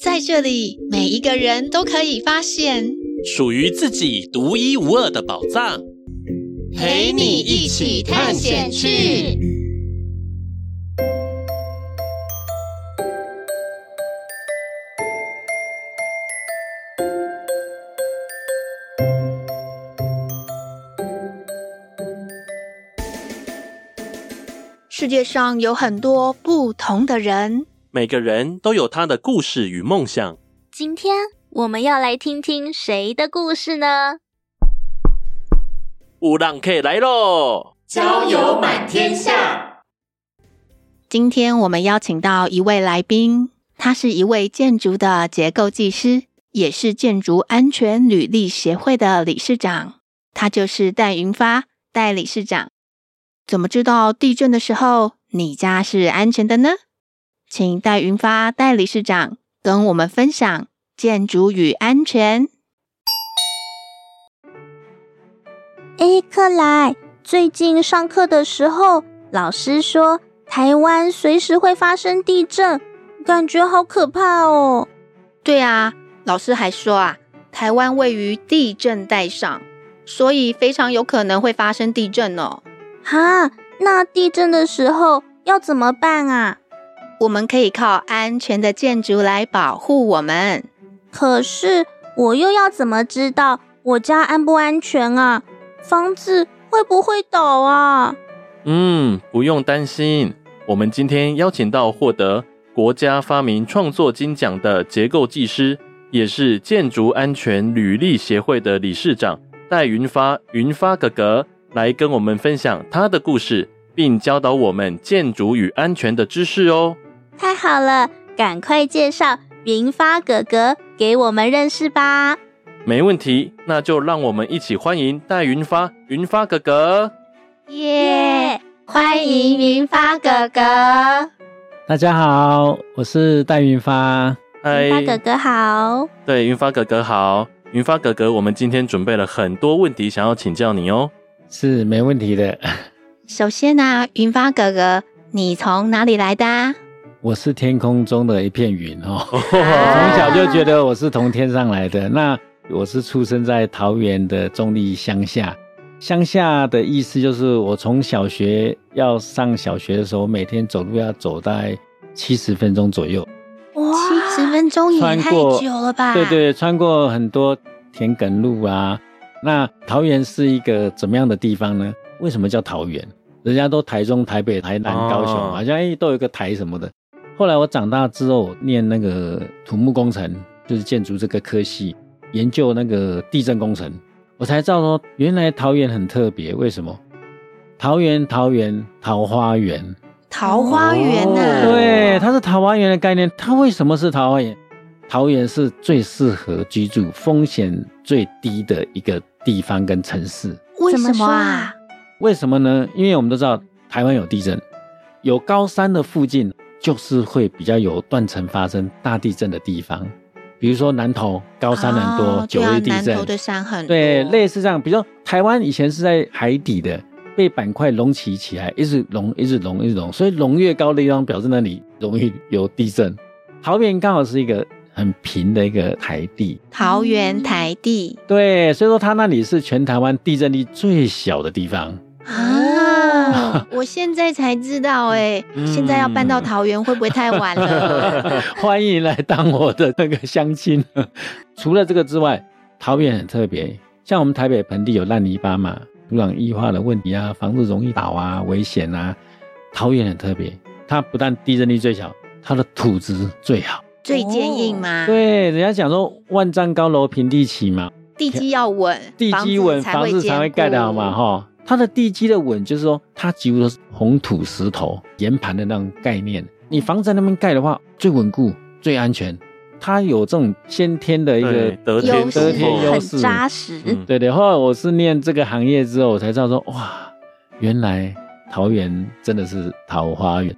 在这里，每一个人都可以发现。属于自己独一无二的宝藏，陪你一起探险去。世界上有很多不同的人，每个人都有他的故事与梦想。今天我们要来听听谁的故事呢？有人客来喽！交友满天下。今天我们邀请到一位来宾，他是一位建筑的结构技师，也是建筑安全履历协会的理事长。他就是戴云发，戴理事长。怎么知道地震的时候你家是安全的呢？请戴云发戴理事长跟我们分享建筑与安全。哎，克莱，最近上课的时候，老师说台湾随时会发生地震，感觉好可怕哦。对啊，老师还说啊，台湾位于地震带上，所以非常有可能会发生地震哦。哈，那地震的时候要怎么办啊？我们可以靠安全的建筑来保护我们。可是我又要怎么知道我家安不安全啊？房子会不会倒啊？嗯，不用担心。我们今天邀请到获得国家发明创作金奖的结构技师，也是建筑安全履历协会的理事长戴云发，云发哥哥。来跟我们分享他的故事，并教导我们建筑与安全的知识哦。太好了，赶快介绍云发哥哥给我们认识吧。没问题，那就让我们一起欢迎戴云发，云发哥哥。耶，yeah, 欢迎云发哥哥。大家好，我是戴云发。嗨云发哥哥好。对，云发哥哥好。云发哥哥，我们今天准备了很多问题，想要请教你哦。是没问题的。首先呢、啊，云发哥哥，你从哪里来的？我是天空中的一片云哦，从小就觉得我是从天上来的。那我是出生在桃园的中立乡下，乡下的意思就是我从小学要上小学的时候，每天走路要走大概七十分钟左右。哇，七十分钟也太久了吧？对，对对，穿过很多田埂路啊。那桃园是一个怎么样的地方呢？为什么叫桃园？人家都台中、台北、台南、高雄，好像哎都有个台什么的。后来我长大之后念那个土木工程，就是建筑这个科系，研究那个地震工程，我才知道说原来桃园很特别。为什么？桃园，桃园，桃花源，桃花源呢、啊？对，它是桃花源的概念。它为什么是桃花源？桃园是最适合居住、风险最低的一个地方跟城市。为什么啊？为什么呢？因为我们都知道台湾有地震，有高山的附近就是会比较有断层发生大地震的地方。比如说南投高山很多，九月地震，南投的山很多。对，类似这样。比如说台湾以前是在海底的，被板块隆起起来，一直隆，一直隆，一直隆，所以隆越高的地方，表示那里容易有地震。桃园刚好是一个。很平的一个台地，桃园台地，对，所以说它那里是全台湾地震力最小的地方啊！我现在才知道，哎，现在要搬到桃园会不会太晚了？欢迎来当我的那个乡亲。除了这个之外，桃园很特别，像我们台北盆地有烂泥巴嘛，土壤异化的问题啊，房子容易倒啊，危险啊。桃园很特别，它不但地震力最小，它的土质最好。最坚硬吗？对，人家讲说万丈高楼平地起嘛，地基要稳，地基稳，房子才会盖得好嘛，哈。它的地基的稳，就是说它几乎都是红土石头岩盘的那种概念。你房子在那边盖的话，最稳固、最安全，它有这种先天的一个得天得天优势，很扎实。嗯、对对，后来我是念这个行业之后，我才知道说，哇，原来桃园真的是桃花源。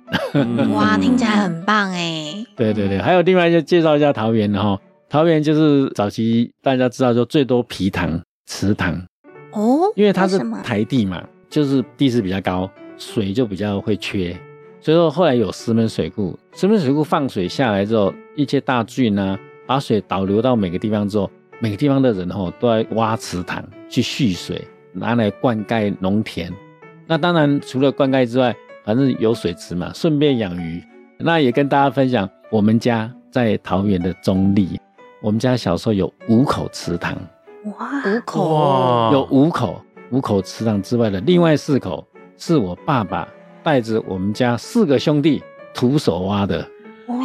哇，听起来很棒哎。对对对，还有另外就介绍一下桃园哈，桃园就是早期大家知道说最多皮塘、池塘哦，因为它是台地嘛，就是地势比较高，水就比较会缺。所以说，后来有石门水库，石门水库放水下来之后，一些大圳啊，把水导流到每个地方之后，每个地方的人吼都在挖池塘去蓄水，拿来灌溉农田。那当然，除了灌溉之外，反正有水池嘛，顺便养鱼。那也跟大家分享，我们家在桃园的中立，我们家小时候有五口池塘。哇，五口，有五口，五口池塘之外的另外四口是我爸爸。带着我们家四个兄弟徒手挖的，哇，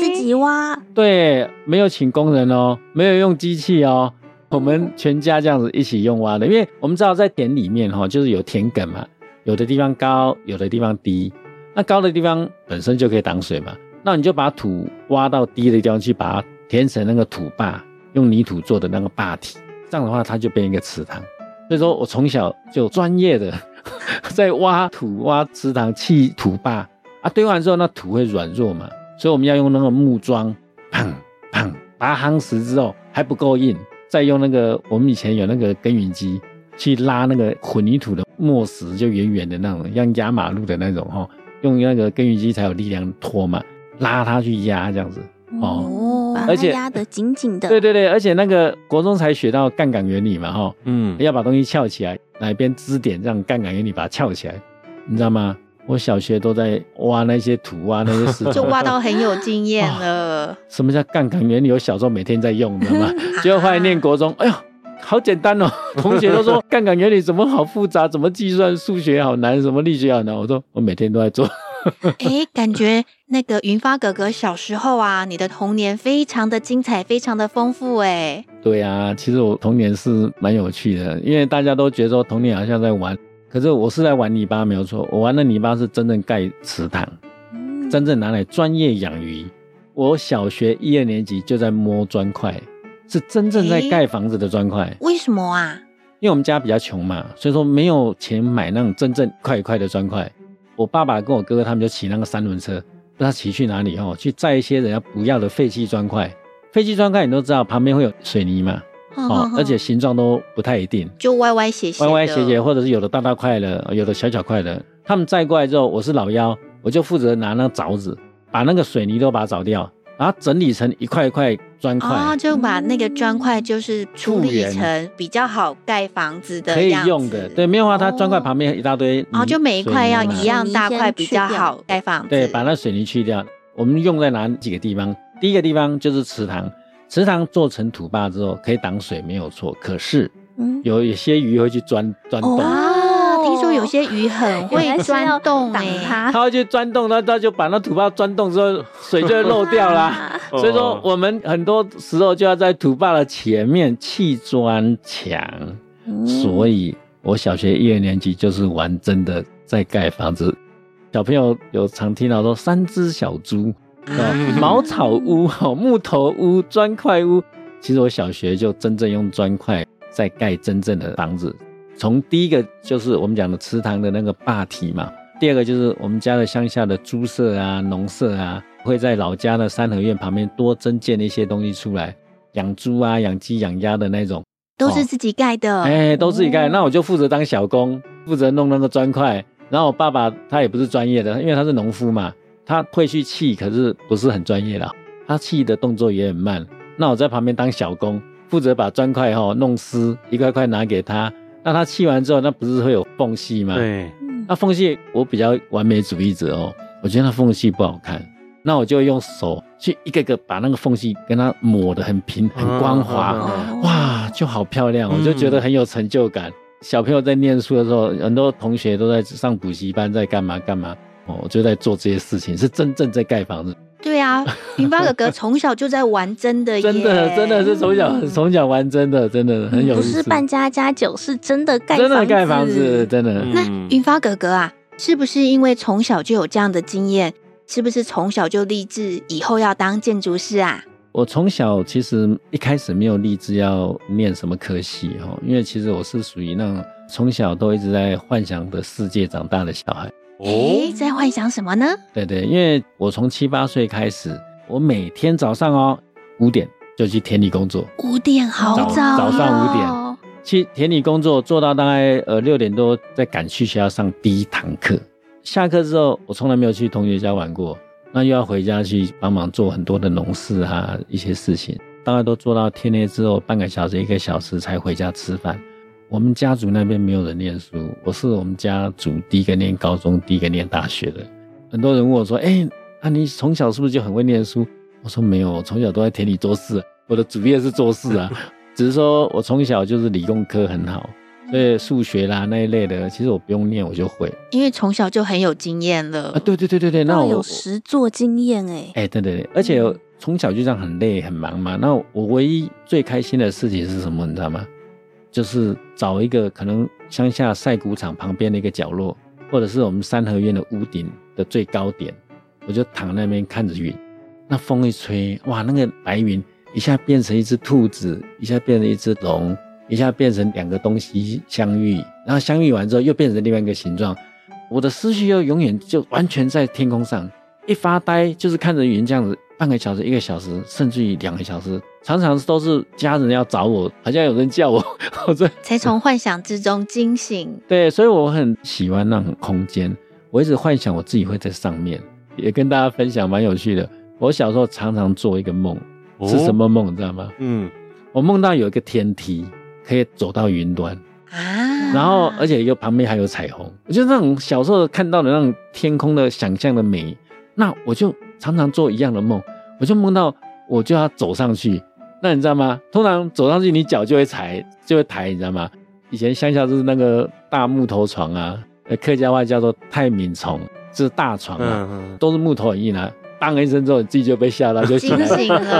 自己挖？对，没有请工人哦，没有用机器哦，我们全家这样子一起用挖的。因为我们知道在田里面哈，就是有田埂嘛，有的地方高，有的地方低。那高的地方本身就可以挡水嘛，那你就把土挖到低的地方去，把它填成那个土坝，用泥土做的那个坝体，这样的话它就变一个池塘。所以说我从小就专业的。在挖土、挖池塘、砌土坝啊，堆完之后那土会软弱嘛，所以我们要用那个木桩，砰砰，把它夯实之后还不够硬，再用那个我们以前有那个耕耘机去拉那个混凝土的磨石，就圆圆的那种，像压马路的那种哈，用那个耕耘机才有力量拖嘛，拉它去压这样子哦，而且压得紧紧的，对对对，而且那个国中才学到杠杆原理嘛哈，嗯，要把东西翘起来。哪边支点，这样杠杆原理把它翘起来，你知道吗？我小学都在挖那些土，啊那些石头，就挖到很有经验了。哦。什么叫杠杆原理？我小时候每天在用，你知道吗？结果后来念国中，哎呦，好简单哦！同学都说杠杆原理怎么好复杂，怎么计算数学好难，什么力学好难。我说我每天都在做。哎，感觉那个云发哥哥小时候啊，你的童年非常的精彩，非常的丰富哎。对啊，其实我童年是蛮有趣的，因为大家都觉得说童年好像在玩，可是我是在玩泥巴，没有错。我玩的泥巴是真正盖池塘，嗯、真正拿来专业养鱼。我小学一二年级就在摸砖块，是真正在盖房子的砖块。为什么啊？因为我们家比较穷嘛，所以说没有钱买那种真正一块一块的砖块。我爸爸跟我哥哥他们就骑那个三轮车，不知道骑去哪里哦，去载一些人家不要的废弃砖块。废弃砖块你都知道，旁边会有水泥嘛，哦，哦，而且形状都不太一定，就歪歪斜斜，歪歪斜斜，或者是有的大大块的，有的小小块的。他们载过来之后，我是老幺，我就负责拿那个凿子，把那个水泥都把它凿掉。然后整理成一块一块砖块，哦，就把那个砖块就是处理成比较好盖房子的，可以用的。对，没有话，它砖块旁边一大堆，然后就每一块要一样大块比较好盖房子。对，把那水泥去掉。我们用在哪几个地方？第一个地方就是池塘，池塘做成土坝之后可以挡水，没有错。可是，有一些鱼会去钻钻洞。听说有些鱼很会钻洞哎，它会去钻洞，那它就把那土坝钻洞之后，水就会漏掉啦。所以说，我们很多时候就要在土坝的前面砌砖墙。所以我小学一二年级就是玩真的在盖房子。小朋友有常听到说三只小猪，茅草屋、木头屋、砖块屋。其实我小学就真正用砖块在盖真正的房子。从第一个就是我们讲的池塘的那个坝体嘛，第二个就是我们家的乡下的猪舍啊、农舍啊，会在老家的三合院旁边多增建一些东西出来，养猪啊、养鸡、养鸭的那种，都是自己盖的，哎、欸，都自己盖。那我就负责当小工，负责弄那个砖块。然后我爸爸他也不是专业的，因为他是农夫嘛，他会去砌，可是不是很专业的，他砌的动作也很慢。那我在旁边当小工，负责把砖块哈弄湿，一块块拿给他。那它砌完之后，那不是会有缝隙吗？对，那缝隙我比较完美主义者哦，我觉得那缝隙不好看，那我就用手去一个个把那个缝隙跟它抹得很平、很光滑，哦、哇，就好漂亮，我就觉得很有成就感。嗯、小朋友在念书的时候，很多同学都在上补习班，在干嘛干嘛，哦，我就在做这些事情，是真正在盖房子。对啊，云发哥哥从小就在玩真的耶，真的真的是从小从小玩真的，真的很有意思。不是扮家家酒，是真的盖真的盖房子，真的。那云发哥哥啊，是不是因为从小就有这样的经验？是不是从小就立志以后要当建筑师啊？我从小其实一开始没有立志要念什么科系哦，因为其实我是属于那种从小都一直在幻想的世界长大的小孩。哦，在幻想什么呢？对对，因为我从七八岁开始，我每天早上哦五点就去田里工作。五点好早，早上五点去田里工作，做到大概呃六点多，再赶去学校上第一堂课。下课之后，我从来没有去同学家玩过。那又要回家去帮忙做很多的农事啊，一些事情，大概都做到天黑之后，半个小时、一个小时才回家吃饭。我们家族那边没有人念书，我是我们家族第一个念高中、第一个念大学的。很多人问我说：“哎、欸，那你从小是不是就很会念书？”我说：“没有，我从小都在田里做事，我的主业是做事啊，只是说我从小就是理工科很好。”所以数学啦那一类的，其实我不用念我就会，因为从小就很有经验了啊。对对对对对，那我有实作经验哎。哎，对对对，而且从小就这样很累很忙嘛。那我唯一最开心的事情是什么？你知道吗？就是找一个可能乡下晒谷场旁边的一个角落，或者是我们三合院的屋顶的最高点，我就躺那边看着云，那风一吹，哇，那个白云一下变成一只兔子，一下变成一只龙。一下变成两个东西相遇，然后相遇完之后又变成另外一个形状，我的思绪又永远就完全在天空上，一发呆就是看着云这样子，半个小时、一个小时，甚至于两个小时，常常都是家人要找我，好像有人叫我，我才从幻想之中惊醒。对，所以我很喜欢那种空间，我一直幻想我自己会在上面，也跟大家分享蛮有趣的。我小时候常常做一个梦，是什么梦？你知道吗？嗯，我梦到有一个天梯。可以走到云端啊，然后而且又旁边还有彩虹，我觉得那种小时候看到的那种天空的想象的美，那我就常常做一样的梦，我就梦到我就要走上去，那你知道吗？通常走上去你脚就会踩，就会抬，你知道吗？以前乡下就是那个大木头床啊，客家话叫做太敏床，就是大床啊，都是木头很硬啊，当一声之后你自己就被吓到就醒了，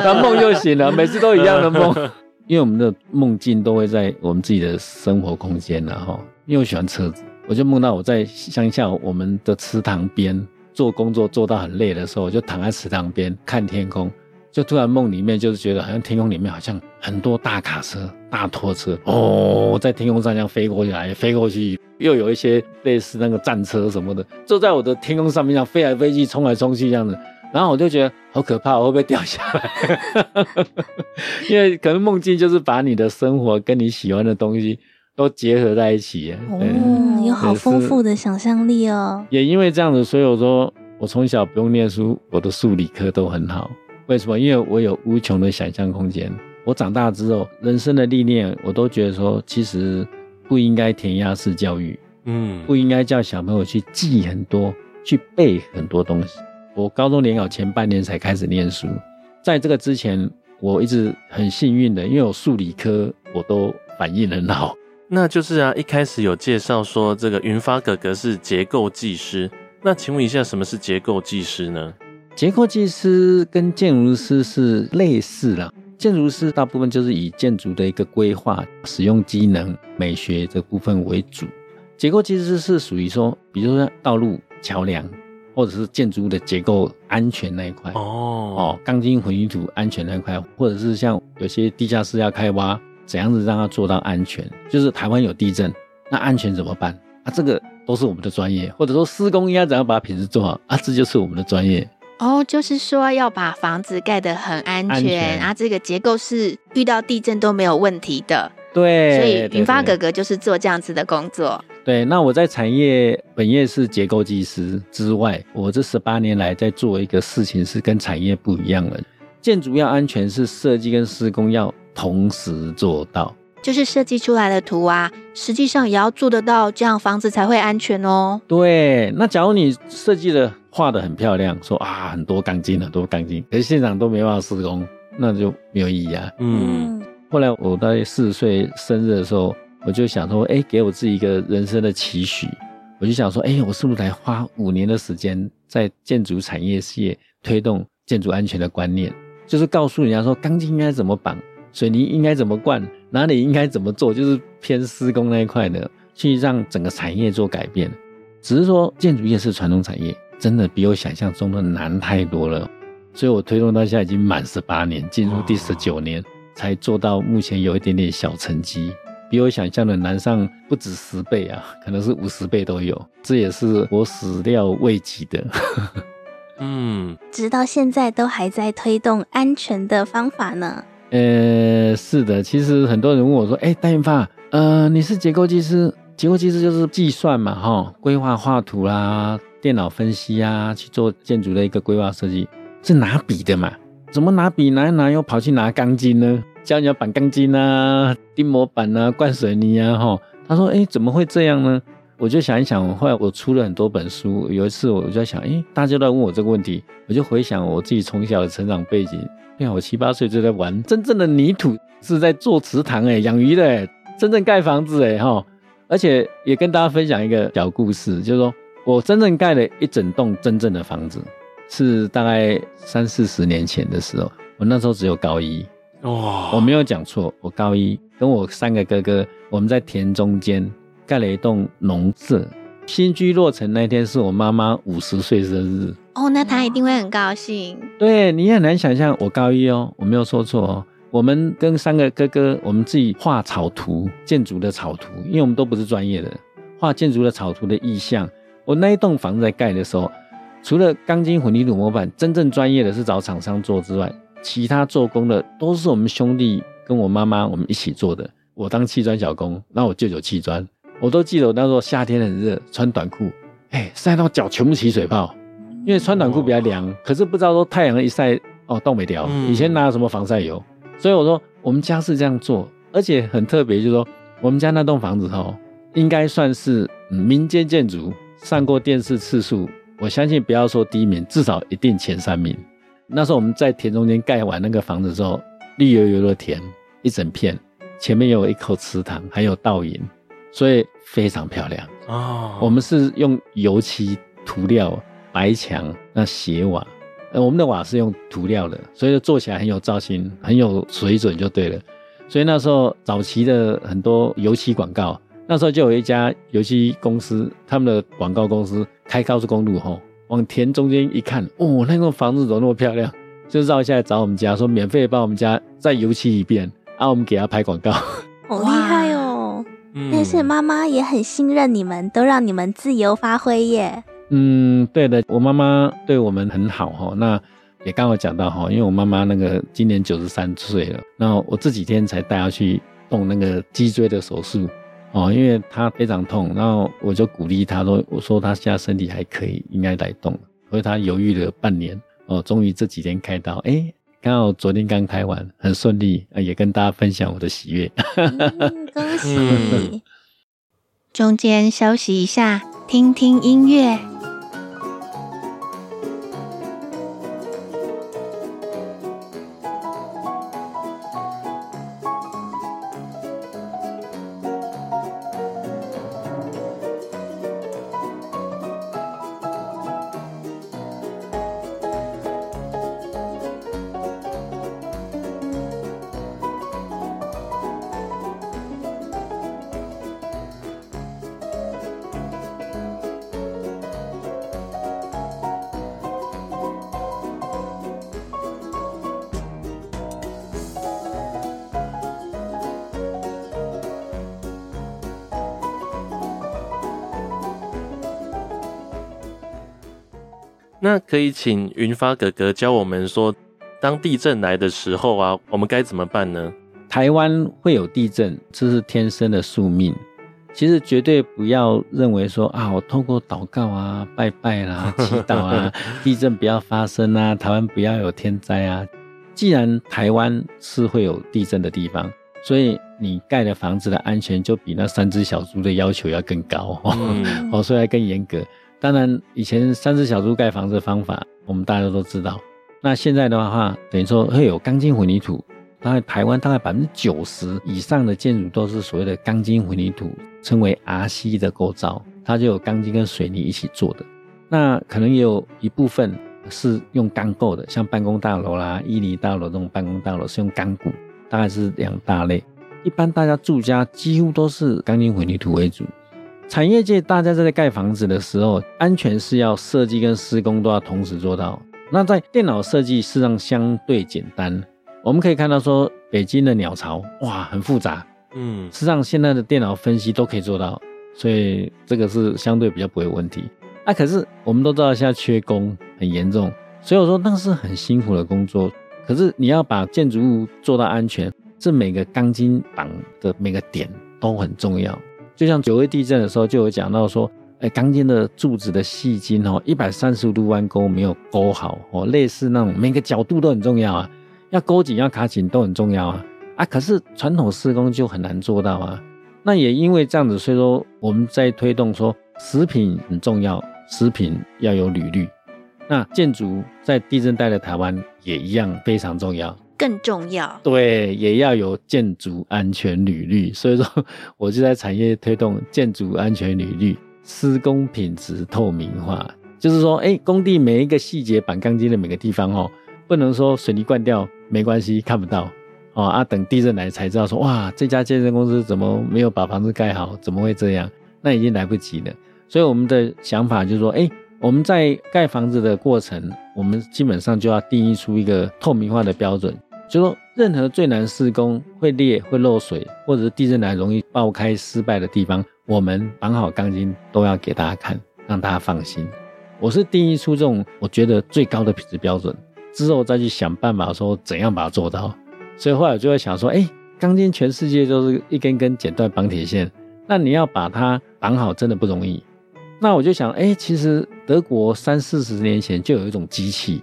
然后 梦又醒了，每次都一样的梦。因为我们的梦境都会在我们自己的生活空间然后，因为我喜欢车子，我就梦到我在乡下我们的池塘边做工作，做到很累的时候，我就躺在池塘边看天空，就突然梦里面就是觉得好像天空里面好像很多大卡车、大拖车哦，在天空上这样飞过来、飞过去，又有一些类似那个战车什么的，就在我的天空上面这样飞来飞去、冲来冲去这样子。然后我就觉得好可怕，我会不会掉下来？因为可能梦境就是把你的生活跟你喜欢的东西都结合在一起。哦，嗯、有好丰富的想象力哦。也因为这样子，所以我说我从小不用念书，我的数理科都很好。为什么？因为我有无穷的想象空间。我长大之后，人生的历练，我都觉得说，其实不应该填鸭式教育，嗯，不应该叫小朋友去记很多，去背很多东西。我高中联考前半年才开始念书，在这个之前，我一直很幸运的，因为我数理科我都反应很好。那就是啊，一开始有介绍说这个云发哥哥是结构技师，那请问一下，什么是结构技师呢？结构技师跟建筑师是类似啦，建筑师大部分就是以建筑的一个规划、使用机能、美学这部分为主，结构技师是属于说，比如说道路、桥梁。或者是建筑物的结构安全那一块哦哦，钢筋混凝土安全那一块，或者是像有些地下室要开挖，怎样子让它做到安全？就是台湾有地震，那安全怎么办？啊，这个都是我们的专业，或者说施工应该怎样把品质做好啊？这就是我们的专业哦，就是说要把房子盖得很安全，安全啊，这个结构是遇到地震都没有问题的。对，所以云发哥哥就是做这样子的工作。对，那我在产业本业是结构技师之外，我这十八年来在做一个事情是跟产业不一样的。建筑要安全，是设计跟施工要同时做到，就是设计出来的图啊，实际上也要做得到，这样房子才会安全哦。对，那假如你设计的画的很漂亮，说啊很多钢筋很多钢筋，可是现场都没办法施工，那就没有意义啊。嗯。后来我在四十岁生日的时候，我就想说，哎，给我自己一个人生的期许，我就想说，哎，我是不是来花五年的时间在建筑产业事业推动建筑安全的观念，就是告诉人家说，钢筋应该怎么绑，水泥应该怎么灌，哪里应该怎么做，就是偏施工那一块的，去让整个产业做改变。只是说建筑业是传统产业，真的比我想象中的难太多了。所以我推动到现在已经满十八年，进入第十九年，才做到目前有一点点小成绩，比我想象的难上不止十倍啊，可能是五十倍都有，这也是我始料未及的。嗯，直到现在都还在推动安全的方法呢。呃，是的，其实很多人问我说：“哎，戴研发，呃，你是结构技师，结构技师就是计算嘛，哈，规划画图啦，电脑分析啊，去做建筑的一个规划设计，是拿笔的嘛？怎么拿笔拿一拿又跑去拿钢筋呢？教人家绑钢筋啊，钉模板啊，灌水泥啊，哈。他说：哎，怎么会这样呢？我就想一想，后来我出了很多本书，有一次我就在想，哎，大家都在问我这个问题，我就回想我自己从小的成长背景。”哎，我七八岁就在玩。真正的泥土，是在做池塘哎，养鱼的哎，真正盖房子哎哈，而且也跟大家分享一个小故事，就是说我真正盖了一整栋真正的房子，是大概三四十年前的时候，我那时候只有高一。哦，我没有讲错，我高一跟我三个哥哥，我们在田中间盖了一栋农舍。新居落成那天是我妈妈五十岁生日哦，那他一定会很高兴。对，你也很难想象，我高一哦，我没有说错哦。我们跟三个哥哥，我们自己画草图，建筑的草图，因为我们都不是专业的，画建筑的草图的意向。我那一栋房子在盖的时候，除了钢筋混凝土模板，真正专业的是找厂商做之外，其他做工的都是我们兄弟跟我妈妈我们一起做的。我当砌砖小工，那我舅舅砌砖。我都记得我那时候夏天很热，穿短裤，哎，晒到脚全部起水泡，因为穿短裤比较凉。可是不知道说太阳一晒，哦，冻没掉。以前哪有什么防晒油？所以我说我们家是这样做，而且很特别，就是说我们家那栋房子哦，应该算是民间建筑上过电视次数，我相信不要说第一名，至少一定前三名。那时候我们在田中间盖完那个房子之后，绿油油的田一整片，前面有一口池塘，还有倒影。所以非常漂亮哦。我们是用油漆涂料白墙，那斜瓦，呃，我们的瓦是用涂料的，所以做起来很有造型，很有水准就对了。所以那时候早期的很多油漆广告，那时候就有一家油漆公司，他们的广告公司开高速公路吼，往田中间一看，哦，那栋房子怎么那么漂亮？就绕下来找我们家，说免费帮我们家再油漆一遍，啊，我们给他拍广告，好厉害哦。但是妈妈也很信任你们，都让你们自由发挥耶。嗯，对的，我妈妈对我们很好哈。那也刚好讲到哈，因为我妈妈那个今年九十三岁了，然后我这几天才带她去动那个脊椎的手术哦，因为她非常痛，然后我就鼓励她说：“我说她现在身体还可以，应该来动。”所以她犹豫了半年哦，终于这几天开刀，哎。刚好昨天刚开完，很顺利，也跟大家分享我的喜悦。嗯，恭喜！中间休息一下，听听音乐。可以请云发哥哥教我们说，当地震来的时候啊，我们该怎么办呢？台湾会有地震，这是天生的宿命。其实绝对不要认为说啊，我透过祷告啊、拜拜啦、啊、祈祷啊，地震不要发生啊，台湾不要有天灾啊。既然台湾是会有地震的地方，所以你盖的房子的安全就比那三只小猪的要求要更高，嗯、哦，所以要更严格。当然，以前三只小猪盖房子的方法，我们大家都知道。那现在的话，等于说会有钢筋混凝土。大概台湾大概百分之九十以上的建筑都是所谓的钢筋混凝土，称为 RC 的构造，它就有钢筋跟水泥一起做的。那可能也有一部分是用钢构的，像办公大楼啦、伊犁大楼这种办公大楼是用钢骨，大概是两大类。一般大家住家几乎都是钢筋混凝土为主。产业界大家在盖房子的时候，安全是要设计跟施工都要同时做到。那在电脑设计事实上相对简单，我们可以看到说北京的鸟巢哇很复杂，嗯，事实上现在的电脑分析都可以做到，所以这个是相对比较不会有问题。啊，可是我们都知道现在缺工很严重，所以我说那是很辛苦的工作。可是你要把建筑物做到安全，这每个钢筋绑的每个点都很重要。就像九二地震的时候就有讲到说，哎，钢筋的柱子的细筋哦，一百三十度弯钩没有勾好哦，类似那种每个角度都很重要啊，要勾紧要卡紧都很重要啊。啊，可是传统施工就很难做到啊。那也因为这样子，所以说我们在推动说食品很重要。食品要有履历，那建筑在地震带的台湾也一样非常重要，更重要。对，也要有建筑安全履历。所以说，我就在产业推动建筑安全履历，施工品质透明化。就是说，哎，工地每一个细节绑钢筋的每个地方哦，不能说水泥灌掉没关系，看不到哦啊，等地震来才知道说，哇，这家建设公司怎么没有把房子盖好？怎么会这样？那已经来不及了。所以我们的想法就是说，哎，我们在盖房子的过程，我们基本上就要定义出一个透明化的标准，就说任何最难施工、会裂、会漏水，或者是地震来容易爆开失败的地方，我们绑好钢筋都要给大家看，让大家放心。我是定义出这种我觉得最高的品质标准，之后再去想办法说怎样把它做到。所以后来我就会想说，哎，钢筋全世界都是一根根剪断绑铁线，那你要把它绑好，真的不容易。那我就想，哎，其实德国三四十年前就有一种机器，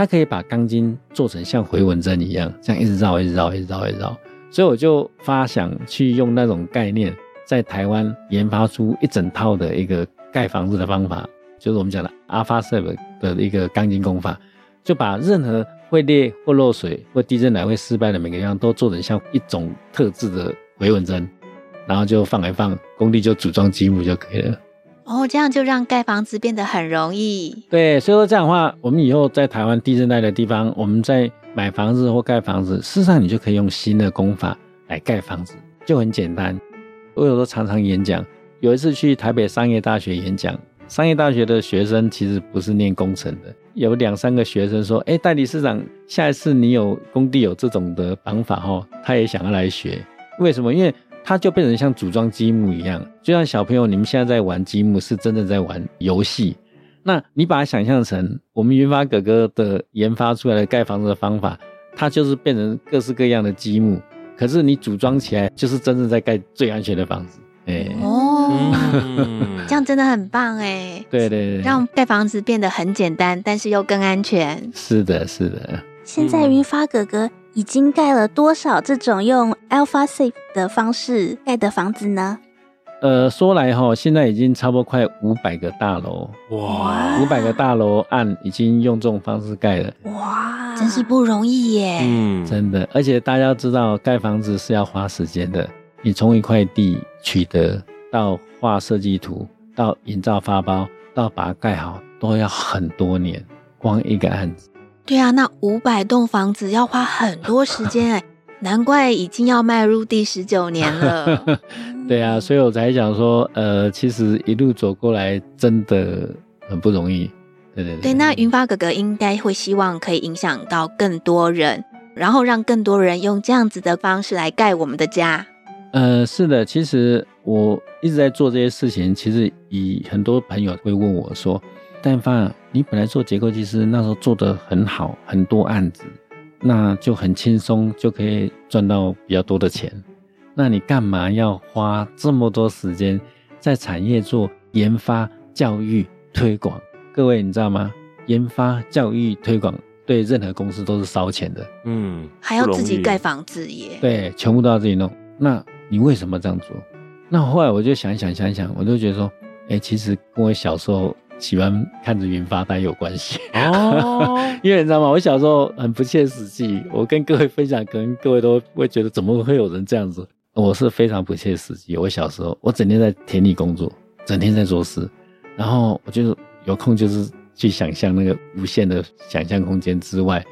它可以把钢筋做成像回纹针一样，这样一直绕、一直绕、一直绕、一直绕。所以我就发想去用那种概念，在台湾研发出一整套的一个盖房子的方法，就是我们讲的 Alpha Shape 的一个钢筋工法，就把任何会裂或漏水或地震来会失败的每个地方都做成像一种特制的回纹针，然后就放一放，工地就组装积木就可以了。哦，这样就让盖房子变得很容易。对，所以说这样的话，我们以后在台湾地震带的地方，我们在买房子或盖房子，事实上你就可以用新的工法来盖房子，就很简单。我有时候常常演讲，有一次去台北商业大学演讲，商业大学的学生其实不是念工程的，有两三个学生说：“哎，代理事长，下一次你有工地有这种的绑法哈，他也想要来学。为什么？因为。”它就变成像组装积木一样，就像小朋友，你们现在在玩积木，是真的在玩游戏。那你把它想象成我们云发哥哥的研发出来的盖房子的方法，它就是变成各式各样的积木。可是你组装起来，就是真正在盖最安全的房子。哎，哦，这样真的很棒哎。对对对，让盖房子变得很简单，但是又更安全。是的，是的。现在云发哥哥。已经盖了多少这种用 Alpha Shape 的方式盖的房子呢？呃，说来哈，现在已经差不多快五百个大楼哇，五百个大楼案已经用这种方式盖了哇，真是不容易耶。嗯，真的，而且大家知道盖房子是要花时间的，你从一块地取得到画设计图，到营造发包，到把它盖好，都要很多年，光一个案子。对啊，那五百栋房子要花很多时间哎，难怪已经要迈入第十九年了。对啊，所以我才想说，呃，其实一路走过来真的很不容易。对对对。对，那云发哥哥应该会希望可以影响到更多人，然后让更多人用这样子的方式来盖我们的家。呃，是的，其实我一直在做这些事情。其实以很多朋友会问我说。但凡，你本来做结构技师，那时候做的很好，很多案子，那就很轻松，就可以赚到比较多的钱。那你干嘛要花这么多时间在产业做研发、教育、推广？各位你知道吗？研发、教育、推广对任何公司都是烧钱的。嗯，还要自己盖房子耶。对，全部都要自己弄。那你为什么这样做？那后来我就想一想，想一想，我就觉得说，哎，其实跟我小时候。喜欢看着云发呆有关系哦，因为你知道吗？我小时候很不切实际，我跟各位分享，可能各位都会觉得怎么会有人这样子？我是非常不切实际。我小时候，我整天在田里工作，整天在做事，然后我就有空就是去想象那个无限的想象空间之外，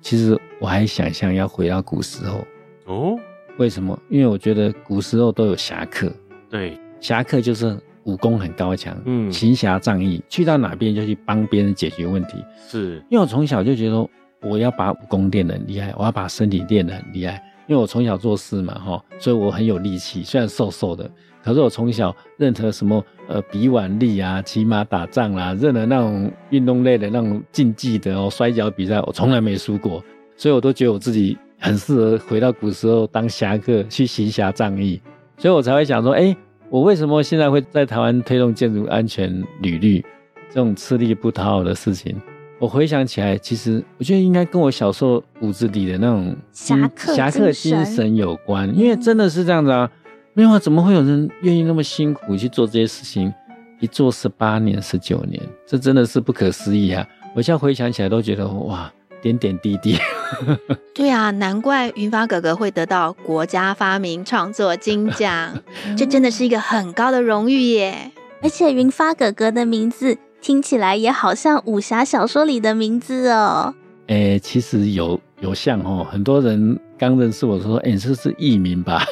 其实我还想象要回到古时候哦。为什么？因为我觉得古时候都有侠客，对，侠客就是。武功很高强，嗯，行侠仗义，去到哪边就去帮别人解决问题。是，因为我从小就觉得我要把武功练得很厉害，我要把身体练得很厉害。因为我从小做事嘛，哈，所以我很有力气，虽然瘦瘦的，可是我从小任何什么呃比腕力啊、骑马打仗啦、啊，任何那种运动类的那种竞技的哦，摔跤比赛，我从来没输过，所以我都觉得我自己很适合回到古时候当侠客去行侠仗义，所以我才会想说，哎，我为什么现在会在台湾推动建筑安全履历这种吃力不讨好的事情？我回想起来，其实我觉得应该跟我小时候骨子里的那种侠客侠客精神有关，因为真的是这样子啊，没有啊，怎么会有人愿意那么辛苦去做这些事情？一做十八年、十九年，这真的是不可思议啊！我现在回想起来都觉得哇，点点滴滴。对啊，难怪云发哥哥会得到国家发明创作金奖，这真的是一个很高的荣誉耶！而且云发哥哥的名字。听起来也好像武侠小说里的名字哦。诶、欸，其实有有像哦，很多人刚认识我说，哎、欸，这是艺名吧？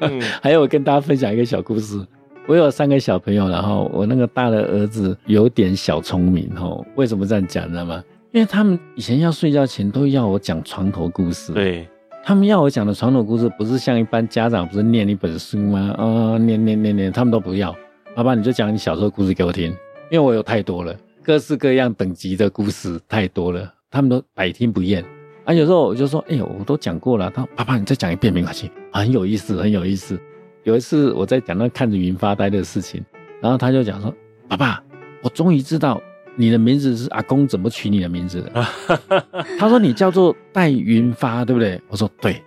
嗯、还有我跟大家分享一个小故事。我有三个小朋友，然后我那个大的儿子有点小聪明哦。为什么这样讲，你知道吗？因为他们以前要睡觉前都要我讲床头故事。对，他们要我讲的床头故事，不是像一般家长不是念一本书吗？啊、哦，念念念念，他们都不要。爸爸，你就讲你小时候故事给我听。因为我有太多了，各式各样等级的故事太多了，他们都百听不厌啊。有时候我就说：“哎呦，我都讲过了。”他说：“爸爸，你再讲一遍没关系，很有意思，很有意思。”有一次我在讲那看着云发呆的事情，然后他就讲说：“爸爸，我终于知道你的名字是阿公怎么取你的名字的。”他说：“你叫做戴云发，对不对？”我说：“对，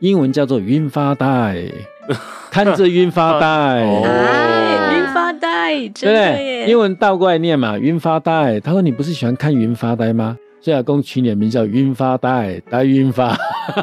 英文叫做云发呆，看着云发呆。云”发呆，真的耶，对，英文倒过来念嘛，云发呆。他说：“你不是喜欢看云发呆吗？”所以阿公取你的名叫云发呆，呆云发。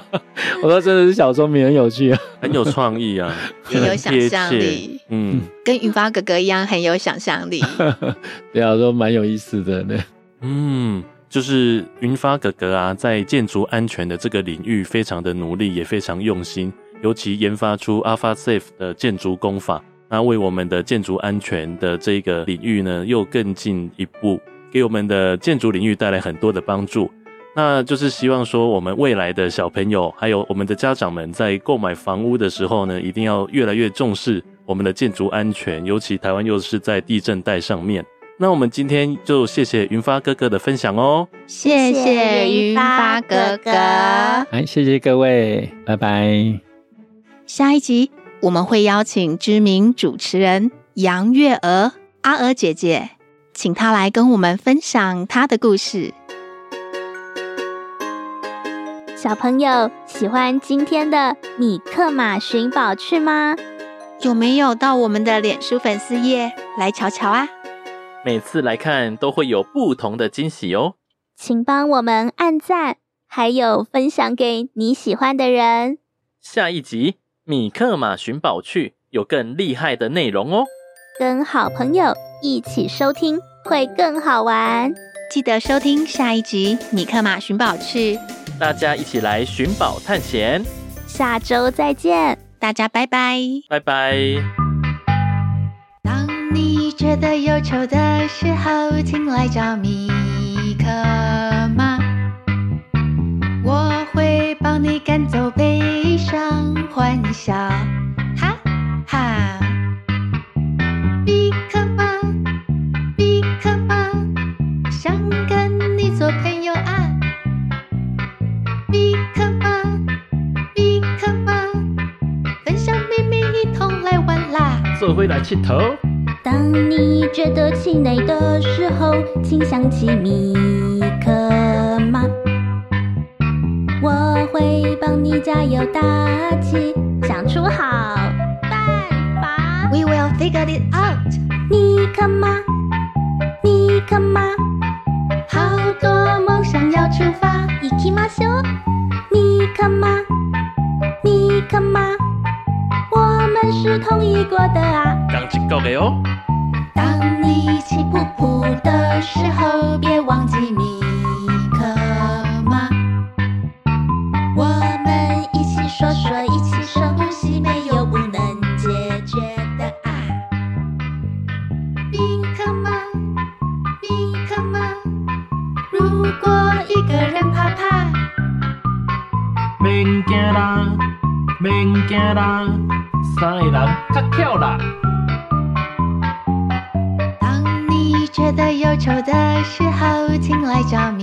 我说真的是小聪明，很有趣啊，很有创意啊，很有想象力。嗯，跟云发哥哥一样很有想象力。对啊，都蛮有意思的呢。嗯，就是云发哥哥啊，在建筑安全的这个领域非常的努力，也非常用心，尤其研发出 Alpha Safe 的建筑工法。那为我们的建筑安全的这个领域呢，又更进一步，给我们的建筑领域带来很多的帮助。那就是希望说，我们未来的小朋友，还有我们的家长们，在购买房屋的时候呢，一定要越来越重视我们的建筑安全，尤其台湾又是在地震带上面。那我们今天就谢谢云发哥哥的分享哦，谢谢云发哥哥，来，谢谢各位，拜拜。下一集。我们会邀请知名主持人杨月娥阿娥姐姐，请他来跟我们分享他的故事。小朋友喜欢今天的米克马寻宝趣吗？有没有到我们的脸书粉丝页来瞧瞧啊？每次来看都会有不同的惊喜哦，请帮我们按赞，还有分享给你喜欢的人。下一集。米克马寻宝趣，有更厉害的内容哦！跟好朋友一起收听会更好玩，记得收听下一集《米克马寻宝去》，大家一起来寻宝探险。下周再见，大家拜拜，拜拜。当你觉得忧愁的时候，请来找米克马，我会帮你赶走悲伤。欢笑，来气头。当你觉得气馁的时候，请想起米克马。我会帮你加油打气，想出好办法。We will figure it out。米克马，米克马，好多梦想要出发。行きましょう。米克马，米克马，我 是同一国的啊，讲一个的哦。当你气噗噗的时候，别忘记米可吗？我们一起说说，一起深呼吸，没有不能解决的啊。米可吗？米可吗？如果一个人怕怕，免惊啦，免惊啦。三个人较巧啦。当你觉得忧愁的时候，请来找米。